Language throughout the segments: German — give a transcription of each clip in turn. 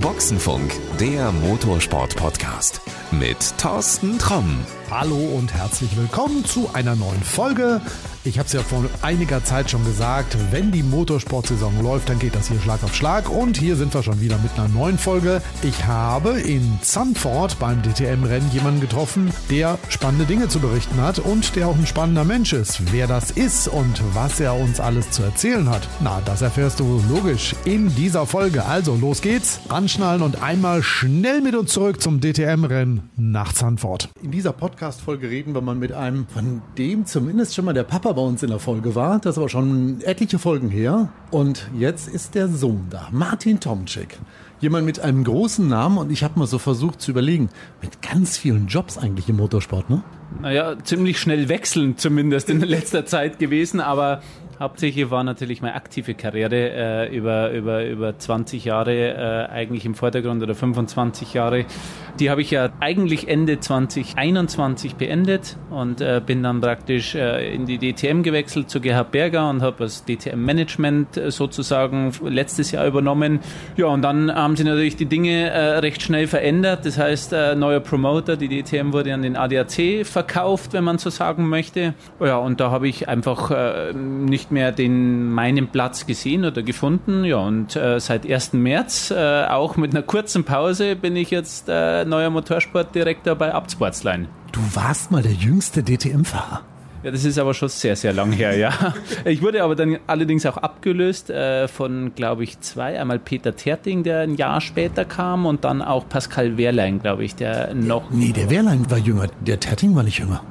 Boxenfunk, der Motorsport-Podcast mit Thorsten Tromm. Hallo und herzlich willkommen zu einer neuen Folge. Ich habe es ja vor einiger Zeit schon gesagt, wenn die Motorsportsaison läuft, dann geht das hier Schlag auf Schlag. Und hier sind wir schon wieder mit einer neuen Folge. Ich habe in Zandvoort beim DTM-Rennen jemanden getroffen, der spannende Dinge zu berichten hat und der auch ein spannender Mensch ist. Wer das ist und was er uns alles zu erzählen hat, na, das erfährst du logisch in dieser Folge. Also los geht's, anschnallen und einmal schnell mit uns zurück zum DTM-Rennen nach Zandvoort. In dieser Podcast-Folge reden wir mal mit einem, von dem zumindest schon mal der Papa bei uns in der Folge war. Das aber schon etliche Folgen her. Und jetzt ist der Sohn da, Martin Tomczyk. Jemand mit einem großen Namen und ich habe mal so versucht zu überlegen, mit ganz vielen Jobs eigentlich im Motorsport, ne? Naja, ziemlich schnell wechselnd zumindest in letzter Zeit gewesen, aber hauptsächlich war natürlich meine aktive Karriere äh, über, über, über 20 Jahre äh, eigentlich im Vordergrund oder 25 Jahre. Die habe ich ja eigentlich Ende 2021 beendet und äh, bin dann praktisch äh, in die DTM gewechselt zu Gerhard Berger und habe das DTM-Management äh, sozusagen letztes Jahr übernommen. Ja, und dann haben sich natürlich die Dinge äh, recht schnell verändert. Das heißt, neuer Promoter, die DTM wurde an den ADAC verkauft, wenn man so sagen möchte. Ja, und da habe ich einfach nicht mehr den meinen Platz gesehen oder gefunden. Ja, und äh, seit 1. März, äh, auch mit einer kurzen Pause, bin ich jetzt äh, neuer Motorsportdirektor bei Abtsportsline. Du warst mal der jüngste DTM-Fahrer. Ja, das ist aber schon sehr, sehr lang her, ja. Ich wurde aber dann allerdings auch abgelöst äh, von, glaube ich, zwei. Einmal Peter Terting, der ein Jahr später kam und dann auch Pascal Wehrlein, glaube ich, der noch... Nee, der Wehrlein war jünger. Der Terting war nicht jünger.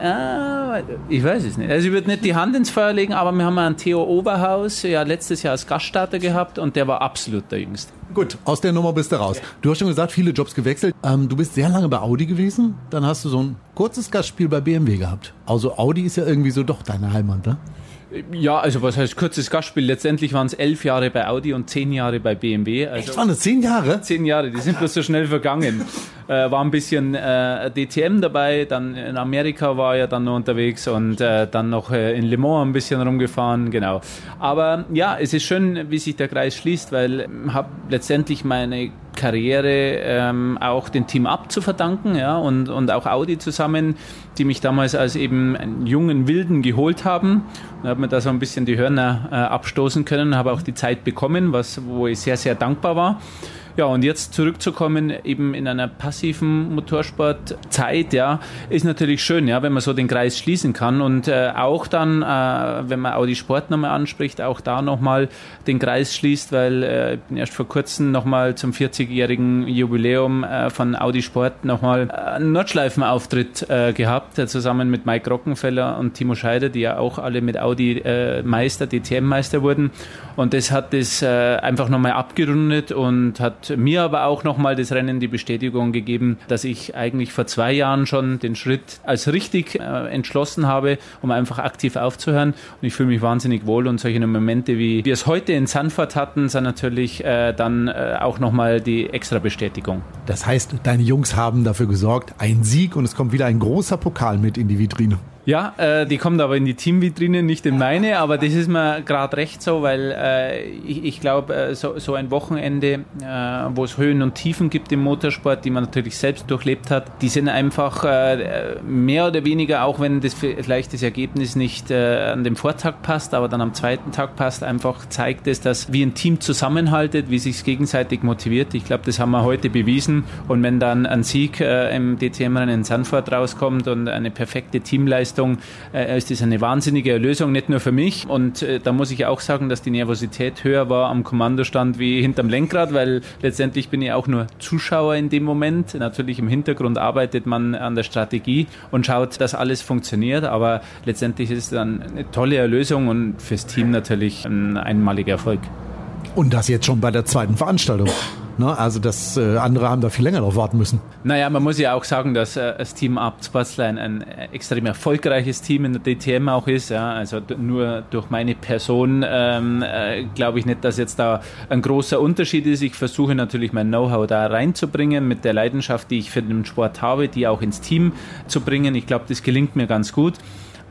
Ah, ich weiß es nicht. Also ich würde nicht die Hand ins Feuer legen, aber wir haben einen Theo Oberhaus ja letztes Jahr als Gaststarter gehabt und der war absolut der Jüngste. Gut, aus der Nummer bist du raus. Du hast schon gesagt, viele Jobs gewechselt. Ähm, du bist sehr lange bei Audi gewesen. Dann hast du so ein kurzes Gastspiel bei BMW gehabt. Also Audi ist ja irgendwie so doch deine Heimat, ne? Ja, also was heißt kurzes Gastspiel? Letztendlich waren es elf Jahre bei Audi und zehn Jahre bei BMW. Also Echt, waren das zehn Jahre? Zehn Jahre, die sind bloß so schnell vergangen. Äh, war ein bisschen äh, DTM dabei, dann in Amerika war er dann noch unterwegs und äh, dann noch äh, in Le Mans ein bisschen rumgefahren, genau. Aber ja, es ist schön, wie sich der Kreis schließt, weil ich habe letztendlich meine Karriere ähm, auch dem Team Up zu verdanken ja, und, und auch Audi zusammen, die mich damals als eben einen jungen Wilden geholt haben. Da habe mir da so ein bisschen die Hörner äh, abstoßen können, habe auch die Zeit bekommen, was, wo ich sehr, sehr dankbar war. Ja, und jetzt zurückzukommen, eben in einer passiven Motorsportzeit, ja, ist natürlich schön, ja, wenn man so den Kreis schließen kann und äh, auch dann, äh, wenn man Audi Sport nochmal anspricht, auch da nochmal den Kreis schließt, weil äh, ich bin erst vor kurzem nochmal zum 40-jährigen Jubiläum äh, von Audi Sport nochmal einen Nordschleifenauftritt äh, gehabt, äh, zusammen mit Mike Rockenfeller und Timo Scheider, die ja auch alle mit Audi äh, Meister, DTM-Meister wurden. Und das hat das äh, einfach nochmal abgerundet und hat mir aber auch nochmal das Rennen die Bestätigung gegeben, dass ich eigentlich vor zwei Jahren schon den Schritt als richtig äh, entschlossen habe, um einfach aktiv aufzuhören. Und ich fühle mich wahnsinnig wohl und solche Momente, wie wir es heute in Sanford hatten, sind natürlich äh, dann äh, auch nochmal die extra Bestätigung. Das heißt, deine Jungs haben dafür gesorgt, ein Sieg und es kommt wieder ein großer Pokal mit in die Vitrine. Ja, äh, die kommt aber in die Teamvitrine, nicht in meine, aber das ist mir gerade recht so, weil äh, ich, ich glaube, äh, so, so ein Wochenende, äh, wo es Höhen und Tiefen gibt im Motorsport, die man natürlich selbst durchlebt hat, die sind einfach äh, mehr oder weniger, auch wenn das vielleicht das Ergebnis nicht äh, an dem Vortag passt, aber dann am zweiten Tag passt, einfach zeigt es, dass wie ein Team zusammenhaltet, wie sich gegenseitig motiviert. Ich glaube, das haben wir heute bewiesen und wenn dann ein Sieg im DTM-Rennen in Sanford rauskommt und eine perfekte Teamleistung, Leistung äh, ist das eine wahnsinnige Erlösung, nicht nur für mich. Und äh, da muss ich auch sagen, dass die Nervosität höher war am Kommandostand wie hinterm Lenkrad, weil letztendlich bin ich auch nur Zuschauer in dem Moment. Natürlich im Hintergrund arbeitet man an der Strategie und schaut, dass alles funktioniert. Aber letztendlich ist es dann eine tolle Erlösung und fürs Team natürlich ein einmaliger Erfolg. Und das jetzt schon bei der zweiten Veranstaltung. Ne? Also das äh, andere haben da viel länger noch warten müssen. Naja, man muss ja auch sagen, dass äh, das Team Sportsline ein äh, extrem erfolgreiches Team in der DTM auch ist. Ja? Also nur durch meine Person ähm, äh, glaube ich nicht, dass jetzt da ein großer Unterschied ist. Ich versuche natürlich mein Know-how da reinzubringen mit der Leidenschaft, die ich für den Sport habe, die auch ins Team zu bringen. Ich glaube, das gelingt mir ganz gut.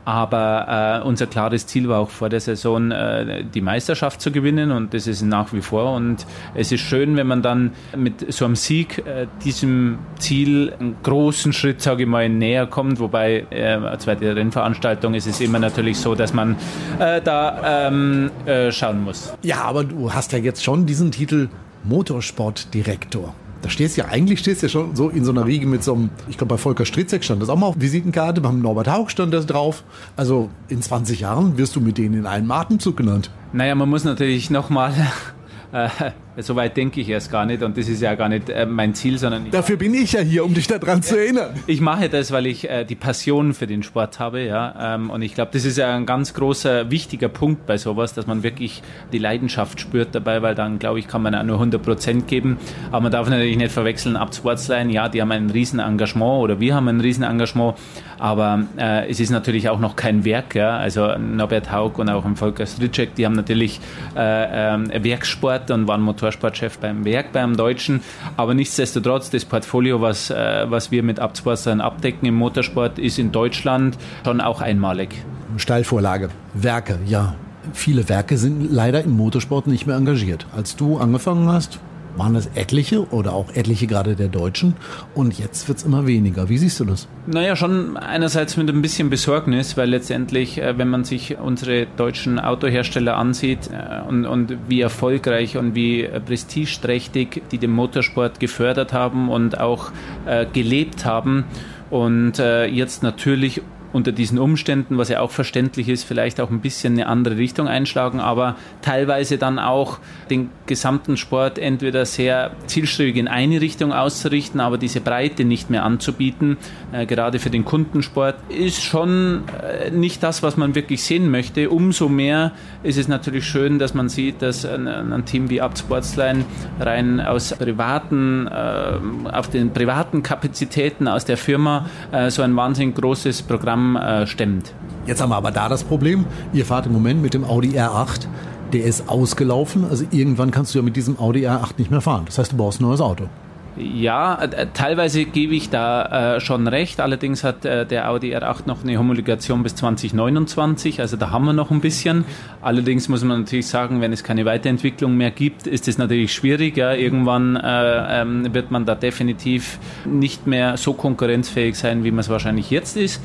Aber äh, unser klares Ziel war auch vor der Saison, äh, die Meisterschaft zu gewinnen und das ist nach wie vor. Und es ist schön, wenn man dann mit so einem Sieg äh, diesem Ziel einen großen Schritt, sage ich mal, näher kommt. Wobei, äh, zweite Rennveranstaltung ist es immer natürlich so, dass man äh, da ähm, äh, schauen muss. Ja, aber du hast ja jetzt schon diesen Titel Motorsportdirektor. Da stehst du ja, eigentlich stehst du ja schon so in so einer Riege mit so einem, ich glaube bei Volker Stritzek stand das auch mal auf Visitenkarte, beim Norbert Haug stand das drauf. Also in 20 Jahren wirst du mit denen in einem Atemzug genannt. Naja, man muss natürlich nochmal äh, so weit denke ich erst gar nicht und das ist ja gar nicht äh, mein Ziel, sondern dafür bin ich ja hier, um dich daran zu erinnern. Ich mache das, weil ich äh, die Passion für den Sport habe, ja, ähm, und ich glaube, das ist ja ein ganz großer, wichtiger Punkt bei sowas, dass man wirklich die Leidenschaft spürt dabei, weil dann, glaube ich, kann man auch nur 100 Prozent geben, aber man darf natürlich nicht verwechseln, ab Sportsline, ja, die haben ein Riesenengagement oder wir haben ein Riesenengagement, aber äh, es ist natürlich auch noch kein Werk, ja, also Norbert Haug und auch ein Volker Stritschek, die haben natürlich äh, äh, Werksport und waren Motorsportchef beim Werk, beim Deutschen. Aber nichtsdestotrotz, das Portfolio, was, äh, was wir mit Abzwassern abdecken im Motorsport, ist in Deutschland schon auch einmalig. Steilvorlage. Werke, ja. Viele Werke sind leider im Motorsport nicht mehr engagiert. Als du angefangen hast, waren es etliche oder auch etliche gerade der Deutschen und jetzt wird es immer weniger. Wie siehst du das? Naja, schon einerseits mit ein bisschen Besorgnis, weil letztendlich, äh, wenn man sich unsere deutschen Autohersteller ansieht äh, und, und wie erfolgreich und wie prestigeträchtig die den Motorsport gefördert haben und auch äh, gelebt haben, und äh, jetzt natürlich unter diesen Umständen, was ja auch verständlich ist, vielleicht auch ein bisschen eine andere Richtung einschlagen, aber teilweise dann auch den gesamten Sport entweder sehr zielstrebig in eine Richtung auszurichten, aber diese Breite nicht mehr anzubieten, äh, gerade für den Kundensport, ist schon äh, nicht das, was man wirklich sehen möchte. Umso mehr ist es natürlich schön, dass man sieht, dass ein, ein Team wie Sportsline rein aus privaten, äh, auf den privaten Kapazitäten aus der Firma äh, so ein wahnsinnig großes Programm äh, stemmt. Jetzt haben wir aber da das Problem, ihr fahrt im Moment mit dem Audi R8, der ist ausgelaufen, also irgendwann kannst du ja mit diesem Audi R8 nicht mehr fahren. Das heißt, du brauchst ein neues Auto. Ja, äh, teilweise gebe ich da äh, schon recht. Allerdings hat äh, der Audi R8 noch eine Homologation bis 2029, also da haben wir noch ein bisschen. Allerdings muss man natürlich sagen, wenn es keine Weiterentwicklung mehr gibt, ist es natürlich schwierig. Ja. Irgendwann äh, ähm, wird man da definitiv nicht mehr so konkurrenzfähig sein, wie man es wahrscheinlich jetzt ist.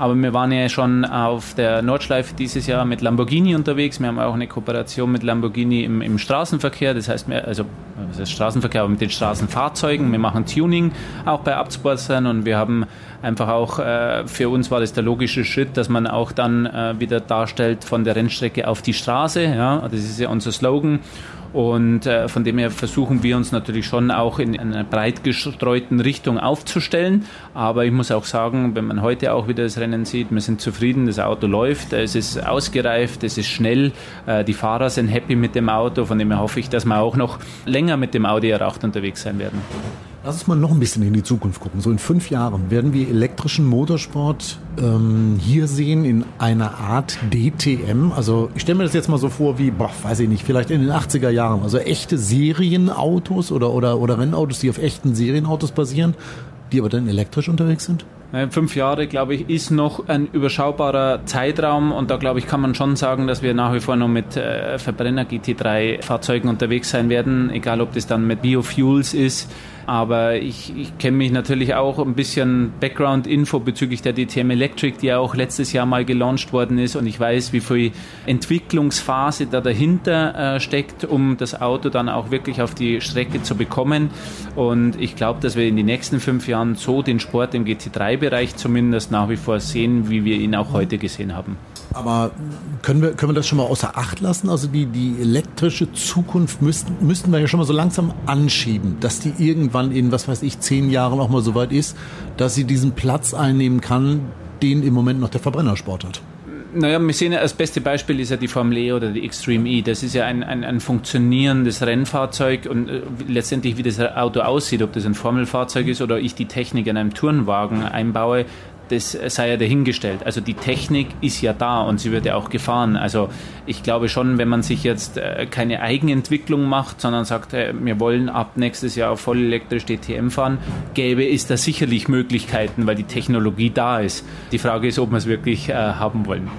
Aber wir waren ja schon auf der Nordschleife dieses Jahr mit Lamborghini unterwegs. Wir haben auch eine Kooperation mit Lamborghini im, im Straßenverkehr. Das heißt, wir, also was heißt Straßenverkehr, aber mit den Straßenfahrzeugen. Wir machen Tuning auch bei Absportern und wir haben einfach auch, äh, für uns war das der logische Schritt, dass man auch dann äh, wieder darstellt von der Rennstrecke auf die Straße. Ja, das ist ja unser Slogan. Und äh, von dem her versuchen wir uns natürlich schon auch in einer breit gestreuten Richtung aufzustellen. Aber ich muss auch sagen, wenn man heute auch wieder das Rennen sieht, wir sind zufrieden, das Auto läuft, es ist ausgereift, es ist schnell, äh, die Fahrer sind happy mit dem Auto. Von dem her hoffe ich, dass wir auch noch länger mit dem Audi R8 unterwegs sein werden. Lass uns mal noch ein bisschen in die Zukunft gucken. So in fünf Jahren werden wir elektrischen Motorsport ähm, hier sehen in einer Art DTM. Also ich stelle mir das jetzt mal so vor wie, boah, weiß ich nicht, vielleicht in den 80er Jahren. Also echte Serienautos oder, oder, oder Rennautos, die auf echten Serienautos basieren, die aber dann elektrisch unterwegs sind? Fünf Jahre, glaube ich, ist noch ein überschaubarer Zeitraum und da, glaube ich, kann man schon sagen, dass wir nach wie vor noch mit äh, Verbrenner GT3-Fahrzeugen unterwegs sein werden, egal ob das dann mit Biofuels ist aber ich, ich kenne mich natürlich auch ein bisschen Background-Info bezüglich der DTM Electric, die ja auch letztes Jahr mal gelauncht worden ist. Und ich weiß, wie viel Entwicklungsphase da dahinter äh, steckt, um das Auto dann auch wirklich auf die Strecke zu bekommen. Und ich glaube, dass wir in den nächsten fünf Jahren so den Sport im GT3-Bereich zumindest nach wie vor sehen, wie wir ihn auch heute gesehen haben. Aber können wir, können wir das schon mal außer Acht lassen? Also die, die elektrische Zukunft müssten, müssten wir ja schon mal so langsam anschieben, dass die irgendwann in, was weiß ich, zehn Jahren auch mal so weit ist, dass sie diesen Platz einnehmen kann, den im Moment noch der Verbrennersport hat. Naja, wir sehen ja, das beste Beispiel ist ja die Formel E oder die Extreme E. Das ist ja ein, ein, ein funktionierendes Rennfahrzeug und äh, letztendlich, wie das Auto aussieht, ob das ein Formelfahrzeug ist oder ich die Technik in einem Turnwagen einbaue, das sei ja dahingestellt. Also die Technik ist ja da und sie wird ja auch gefahren. Also ich glaube schon, wenn man sich jetzt äh, keine Eigenentwicklung macht, sondern sagt, äh, wir wollen ab nächstes Jahr voll elektrisch DTM fahren, gäbe es da sicherlich Möglichkeiten, weil die Technologie da ist. Die Frage ist, ob wir es wirklich äh, haben wollen.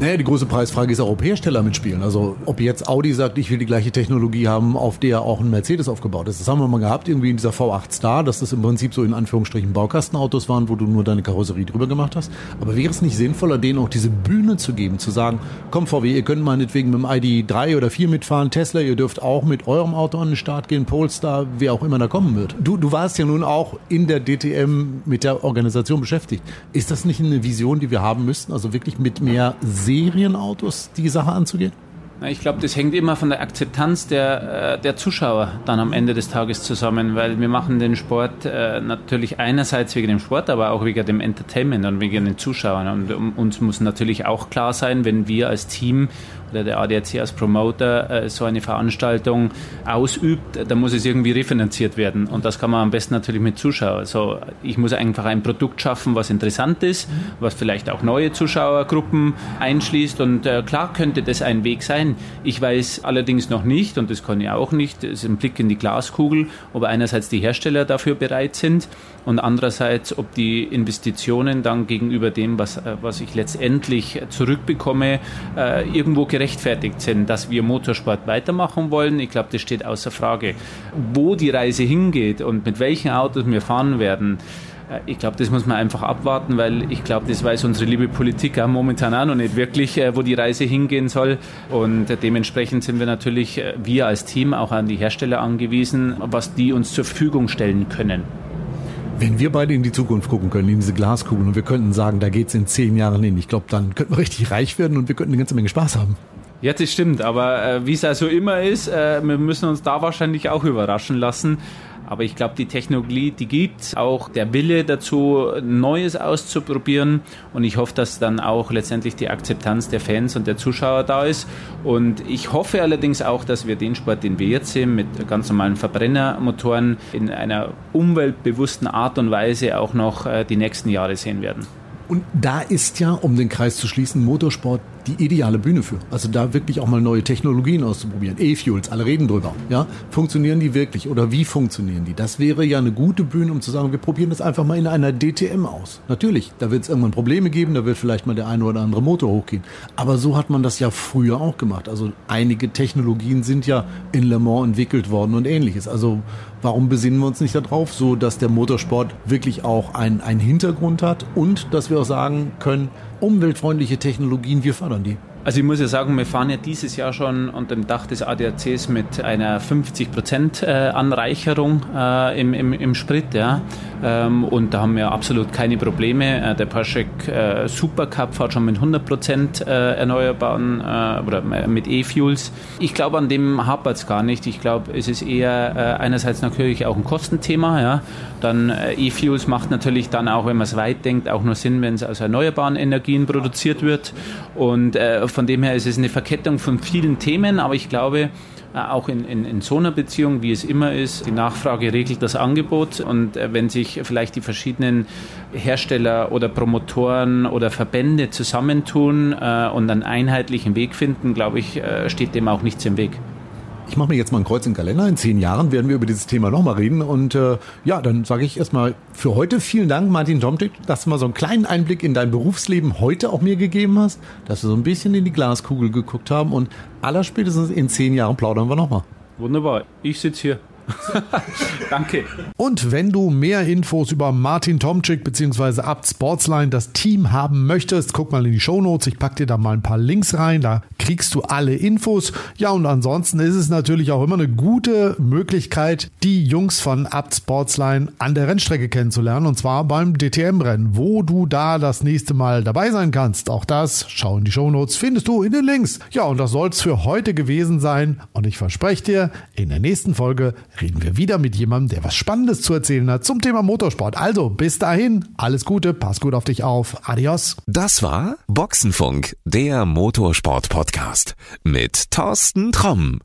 Naja, die große Preisfrage ist auch, ob Hersteller mitspielen. Also ob jetzt Audi sagt, ich will die gleiche Technologie haben, auf der auch ein Mercedes aufgebaut ist. Das haben wir mal gehabt, irgendwie in dieser V8 Star, dass das im Prinzip so in Anführungsstrichen Baukastenautos waren, wo du nur deine Karosserie drüber gemacht hast. Aber wäre es nicht sinnvoller, denen auch diese Bühne zu geben, zu sagen, komm VW, ihr könnt meinetwegen mit dem ID 3 oder 4 mitfahren, Tesla, ihr dürft auch mit eurem Auto an den Start gehen, Polestar, wer auch immer da kommen wird. Du, du warst ja nun auch in der DTM mit der Organisation beschäftigt. Ist das nicht eine Vision, die wir haben müssten? Also wirklich mit mehr Serienautos die Sache anzugehen? Ich glaube, das hängt immer von der Akzeptanz der, äh, der Zuschauer dann am Ende des Tages zusammen, weil wir machen den Sport äh, natürlich einerseits wegen dem Sport, aber auch wegen dem Entertainment und wegen den Zuschauern. Und uns muss natürlich auch klar sein, wenn wir als Team oder der ADAC als Promoter äh, so eine Veranstaltung ausübt, dann muss es irgendwie refinanziert werden. Und das kann man am besten natürlich mit Zuschauern. Also ich muss einfach ein Produkt schaffen, was interessant ist, was vielleicht auch neue Zuschauergruppen einschließt. Und klar könnte das ein Weg sein. Ich weiß allerdings noch nicht, und das kann ich auch nicht, das ist ein Blick in die Glaskugel, ob einerseits die Hersteller dafür bereit sind und andererseits, ob die Investitionen dann gegenüber dem, was, äh, was ich letztendlich zurückbekomme, äh, irgendwo gerechtfertigt sind, dass wir Motorsport weitermachen wollen. Ich glaube, das steht außer Frage. Wo die Reise hingeht und mit welchen Autos wir fahren werden, ich glaube, das muss man einfach abwarten, weil ich glaube, das weiß unsere liebe Politik auch momentan auch noch nicht wirklich, wo die Reise hingehen soll. Und dementsprechend sind wir natürlich, wir als Team, auch an die Hersteller angewiesen, was die uns zur Verfügung stellen können. Wenn wir beide in die Zukunft gucken können, in diese Glaskugel, und wir könnten sagen, da geht es in zehn Jahren hin, ich glaube, dann könnten wir richtig reich werden und wir könnten eine ganze Menge Spaß haben. Ja, das stimmt, aber äh, wie es also immer ist, äh, wir müssen uns da wahrscheinlich auch überraschen lassen. Aber ich glaube, die Technologie, die gibt auch der Wille dazu, Neues auszuprobieren. Und ich hoffe, dass dann auch letztendlich die Akzeptanz der Fans und der Zuschauer da ist. Und ich hoffe allerdings auch, dass wir den Sport, den wir jetzt sehen, mit ganz normalen Verbrennermotoren in einer umweltbewussten Art und Weise auch noch äh, die nächsten Jahre sehen werden. Und da ist ja, um den Kreis zu schließen, Motorsport die ideale Bühne für. Also da wirklich auch mal neue Technologien auszuprobieren. E-Fuels, alle reden drüber. Ja? Funktionieren die wirklich oder wie funktionieren die? Das wäre ja eine gute Bühne, um zu sagen, wir probieren das einfach mal in einer DTM aus. Natürlich, da wird es irgendwann Probleme geben, da wird vielleicht mal der eine oder andere Motor hochgehen. Aber so hat man das ja früher auch gemacht. Also einige Technologien sind ja in Le Mans entwickelt worden und ähnliches. Also warum besinnen wir uns nicht darauf, so dass der Motorsport wirklich auch einen Hintergrund hat und dass wir auch sagen können, umweltfreundliche Technologien, wir fördern die. Also ich muss ja sagen, wir fahren ja dieses Jahr schon unter dem Dach des ADACs mit einer 50% äh, Anreicherung äh, im, im, im Sprit. Ja. Ähm, und da haben wir absolut keine Probleme. Äh, der Porsche Supercup fährt schon mit 100% äh, erneuerbaren oder mit E-Fuels. Ich glaube, an dem hapert es gar nicht. Ich glaube, es ist eher einerseits natürlich auch ein Kostenthema. Ja. Dann E-Fuels macht natürlich dann auch, wenn man es weit denkt, auch nur Sinn, wenn es aus erneuerbaren Energien produziert wird. Und von dem her ist es eine Verkettung von vielen Themen, aber ich glaube, äh, auch in, in, in so einer Beziehung, wie es immer ist, die Nachfrage regelt das Angebot. Und äh, wenn sich vielleicht die verschiedenen Hersteller oder Promotoren oder Verbände zusammentun äh, und einen einheitlichen Weg finden, glaube ich, steht dem auch nichts im Weg ich mache mir jetzt mal ein Kreuz im Kalender. In zehn Jahren werden wir über dieses Thema nochmal reden. Und äh, ja, dann sage ich erstmal für heute vielen Dank, Martin Tomtik, dass du mal so einen kleinen Einblick in dein Berufsleben heute auch mir gegeben hast, dass wir so ein bisschen in die Glaskugel geguckt haben. Und allerspätestens in zehn Jahren plaudern wir nochmal. Wunderbar. Ich sitze hier. Danke. Und wenn du mehr Infos über Martin Tomczyk bzw. Abt Sportsline, das Team haben möchtest, guck mal in die Show Notes. Ich packe dir da mal ein paar Links rein. Da kriegst du alle Infos. Ja, und ansonsten ist es natürlich auch immer eine gute Möglichkeit, die Jungs von Abt Sportsline an der Rennstrecke kennenzulernen. Und zwar beim DTM-Rennen, wo du da das nächste Mal dabei sein kannst. Auch das, schau in die Show Notes, findest du in den Links. Ja, und das soll es für heute gewesen sein. Und ich verspreche dir, in der nächsten Folge reden wir wieder mit jemandem, der was Spannendes zu erzählen hat zum Thema Motorsport. Also bis dahin, alles Gute, pass gut auf dich auf. Adios. Das war Boxenfunk, der Motorsport-Podcast mit Thorsten Tromm.